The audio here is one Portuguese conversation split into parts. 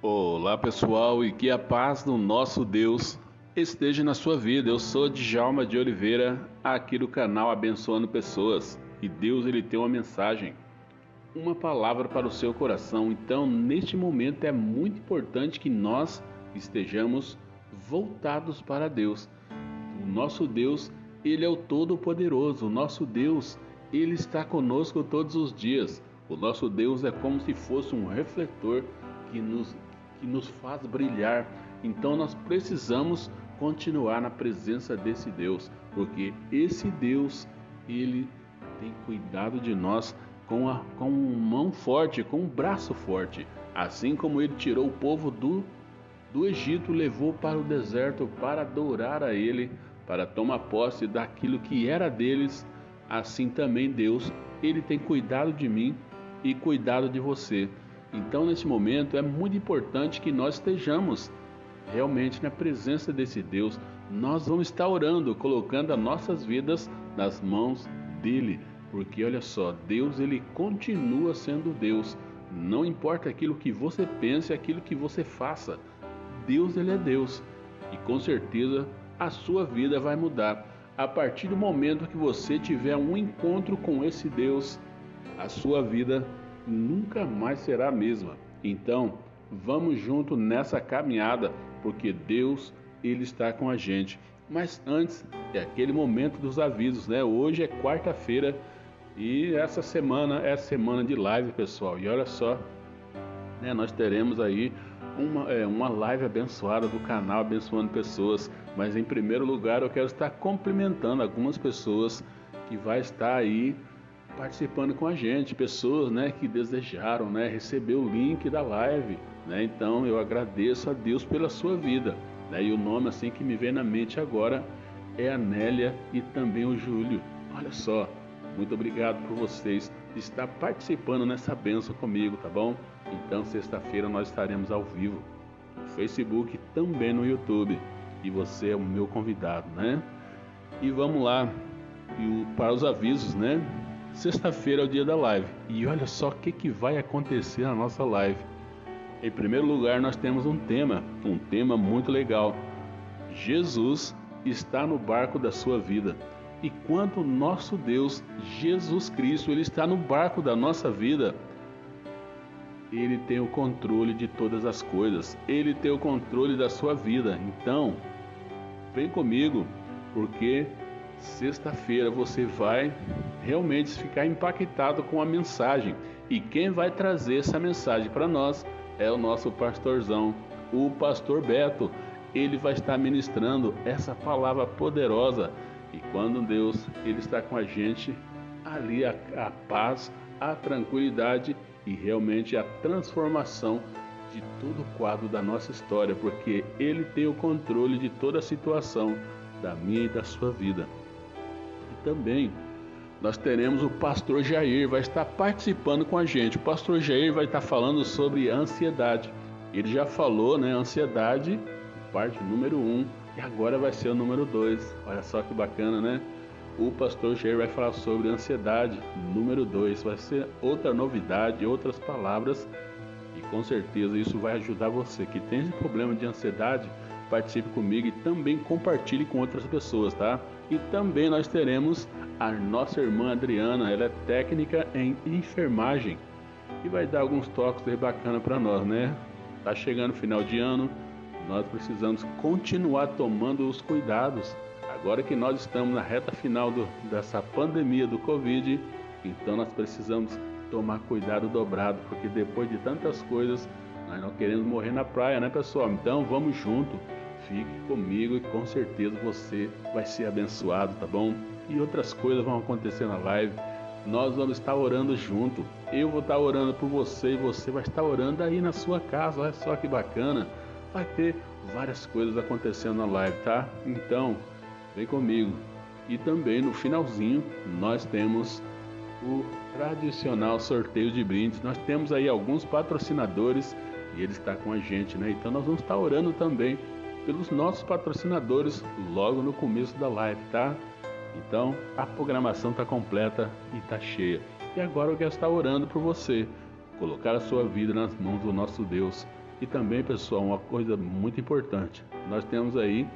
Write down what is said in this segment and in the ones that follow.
Olá pessoal e que a paz do nosso Deus esteja na sua vida. Eu sou Djalma de Oliveira, aqui do canal Abençoando Pessoas. E Deus ele tem uma mensagem, uma palavra para o seu coração. Então, neste momento é muito importante que nós estejamos voltados para Deus. O nosso Deus, ele é o todo-poderoso. O nosso Deus, ele está conosco todos os dias. O nosso Deus é como se fosse um refletor que nos que nos faz brilhar. Então nós precisamos continuar na presença desse Deus, porque esse Deus, ele tem cuidado de nós com, a, com mão forte, com um braço forte. Assim como ele tirou o povo do, do Egito, levou para o deserto para adorar a ele, para tomar posse daquilo que era deles, assim também Deus, ele tem cuidado de mim e cuidado de você. Então, nesse momento, é muito importante que nós estejamos realmente na presença desse Deus. Nós vamos estar orando, colocando as nossas vidas nas mãos dele, porque olha só, Deus ele continua sendo Deus. Não importa aquilo que você pense, aquilo que você faça. Deus ele é Deus. E com certeza a sua vida vai mudar. A partir do momento que você tiver um encontro com esse Deus, a sua vida nunca mais será a mesma. Então, vamos junto nessa caminhada, porque Deus ele está com a gente. Mas antes é aquele momento dos avisos, né? Hoje é quarta-feira e essa semana é semana de live, pessoal. E olha só, né? Nós teremos aí uma, é, uma live abençoada do canal Abençoando Pessoas. Mas em primeiro lugar, eu quero estar cumprimentando algumas pessoas que vai estar aí participando com a gente, pessoas né, que desejaram né, receber o link da live. Né? Então eu agradeço a Deus pela sua vida. Né? E o nome assim que me vem na mente agora é a Nélia e também o Júlio. Olha só, muito obrigado por vocês estar participando nessa benção comigo, tá bom? Então sexta-feira nós estaremos ao vivo no Facebook e também no YouTube. E você é o meu convidado, né? E vamos lá e para os avisos, né? Sexta-feira é o dia da live. E olha só o que, que vai acontecer na nossa live. Em primeiro lugar, nós temos um tema, um tema muito legal. Jesus está no barco da sua vida. E quando nosso Deus, Jesus Cristo, ele está no barco da nossa vida, ele tem o controle de todas as coisas. Ele tem o controle da sua vida. Então, vem comigo, porque sexta-feira você vai realmente ficar impactado com a mensagem. E quem vai trazer essa mensagem para nós é o nosso pastorzão, o pastor Beto. Ele vai estar ministrando essa palavra poderosa. E quando Deus ele está com a gente, ali a, a paz, a tranquilidade e realmente a transformação de todo o quadro da nossa história, porque ele tem o controle de toda a situação da minha e da sua vida. E também nós teremos o pastor Jair, vai estar participando com a gente. O pastor Jair vai estar falando sobre ansiedade. Ele já falou, né? Ansiedade, parte número um, e agora vai ser o número dois. Olha só que bacana, né? O pastor Jair vai falar sobre ansiedade, número dois. Vai ser outra novidade, outras palavras, e com certeza isso vai ajudar você que tem esse problema de ansiedade. Participe comigo e também compartilhe com outras pessoas, tá? E também nós teremos a nossa irmã Adriana, ela é técnica em enfermagem e vai dar alguns toques aí bacana para nós, né? Tá chegando o final de ano, nós precisamos continuar tomando os cuidados. Agora que nós estamos na reta final do, dessa pandemia do Covid, então nós precisamos tomar cuidado dobrado, porque depois de tantas coisas, nós não queremos morrer na praia, né, pessoal? Então vamos junto, fique comigo e com certeza você vai ser abençoado, tá bom? e outras coisas vão acontecer na live. Nós vamos estar orando junto. Eu vou estar orando por você e você vai estar orando aí na sua casa. Olha só que bacana. Vai ter várias coisas acontecendo na live, tá? Então, vem comigo. E também no finalzinho nós temos o tradicional sorteio de brindes. Nós temos aí alguns patrocinadores e ele está com a gente, né? Então nós vamos estar orando também pelos nossos patrocinadores logo no começo da live, tá? Então a programação está completa e está cheia. E agora eu quero estar orando por você, colocar a sua vida nas mãos do nosso Deus. E também, pessoal, uma coisa muito importante. Nós temos aí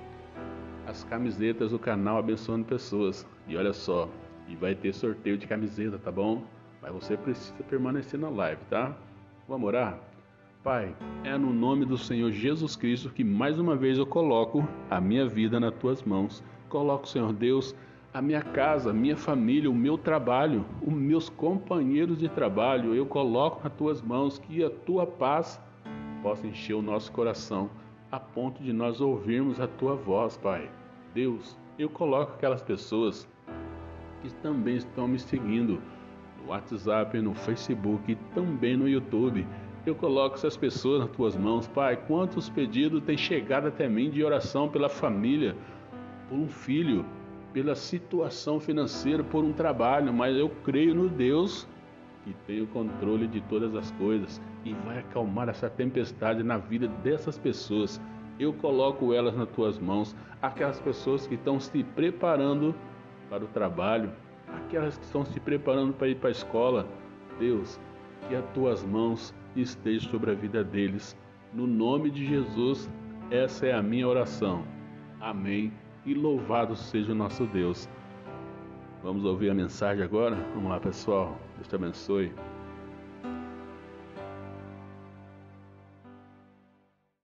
as camisetas do canal Abençoando Pessoas. E olha só, e vai ter sorteio de camiseta, tá bom? Mas você precisa permanecer na live, tá? Vamos orar? Pai, é no nome do Senhor Jesus Cristo que mais uma vez eu coloco a minha vida nas tuas mãos. Coloco, Senhor Deus, a minha casa, a minha família, o meu trabalho, os meus companheiros de trabalho, eu coloco nas tuas mãos que a tua paz possa encher o nosso coração a ponto de nós ouvirmos a tua voz, Pai. Deus, eu coloco aquelas pessoas que também estão me seguindo no WhatsApp, no Facebook e também no YouTube. Eu coloco essas pessoas nas tuas mãos, Pai. Quantos pedidos têm chegado até mim de oração pela família, por um filho, pela situação financeira, por um trabalho, mas eu creio no Deus que tem o controle de todas as coisas e vai acalmar essa tempestade na vida dessas pessoas. Eu coloco elas nas tuas mãos, aquelas pessoas que estão se preparando para o trabalho, aquelas que estão se preparando para ir para a escola. Deus, que as tuas mãos estejam sobre a vida deles. No nome de Jesus, essa é a minha oração. Amém. E louvado seja o nosso Deus. Vamos ouvir a mensagem agora? Vamos lá, pessoal. Deus te abençoe.